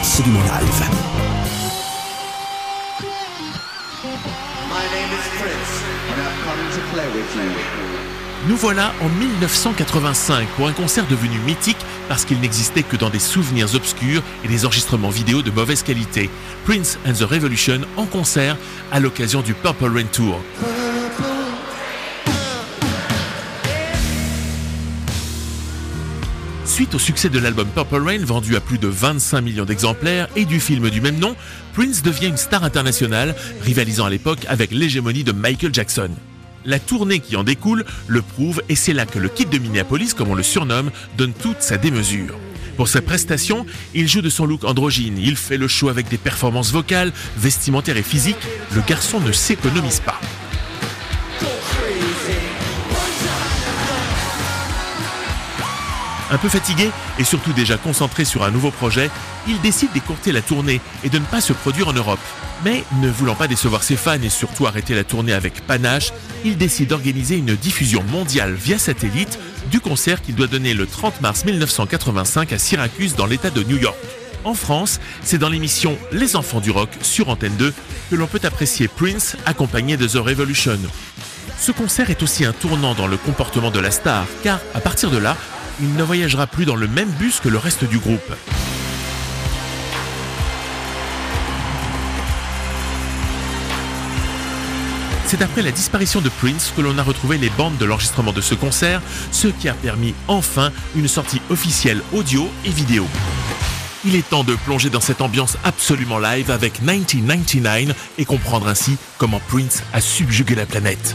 absolument live. Nous voilà en 1985 pour un concert devenu mythique parce qu'il n'existait que dans des souvenirs obscurs et des enregistrements vidéo de mauvaise qualité. Prince and the Revolution en concert à l'occasion du Purple Rain Tour. Suite au succès de l'album Purple Rain vendu à plus de 25 millions d'exemplaires et du film du même nom, Prince devient une star internationale, rivalisant à l'époque avec l'hégémonie de Michael Jackson. La tournée qui en découle le prouve et c'est là que le kit de Minneapolis, comme on le surnomme, donne toute sa démesure. Pour sa prestation, il joue de son look androgyne, il fait le show avec des performances vocales, vestimentaires et physiques, le garçon ne s'économise pas. Un peu fatigué et surtout déjà concentré sur un nouveau projet, il décide d'écourter la tournée et de ne pas se produire en Europe. Mais ne voulant pas décevoir ses fans et surtout arrêter la tournée avec panache, il décide d'organiser une diffusion mondiale via satellite du concert qu'il doit donner le 30 mars 1985 à Syracuse dans l'État de New York. En France, c'est dans l'émission Les Enfants du Rock sur Antenne 2 que l'on peut apprécier Prince accompagné de The Revolution. Ce concert est aussi un tournant dans le comportement de la star, car à partir de là, il ne voyagera plus dans le même bus que le reste du groupe. C'est après la disparition de Prince que l'on a retrouvé les bandes de l'enregistrement de ce concert, ce qui a permis enfin une sortie officielle audio et vidéo. Il est temps de plonger dans cette ambiance absolument live avec 1999 et comprendre ainsi comment Prince a subjugué la planète.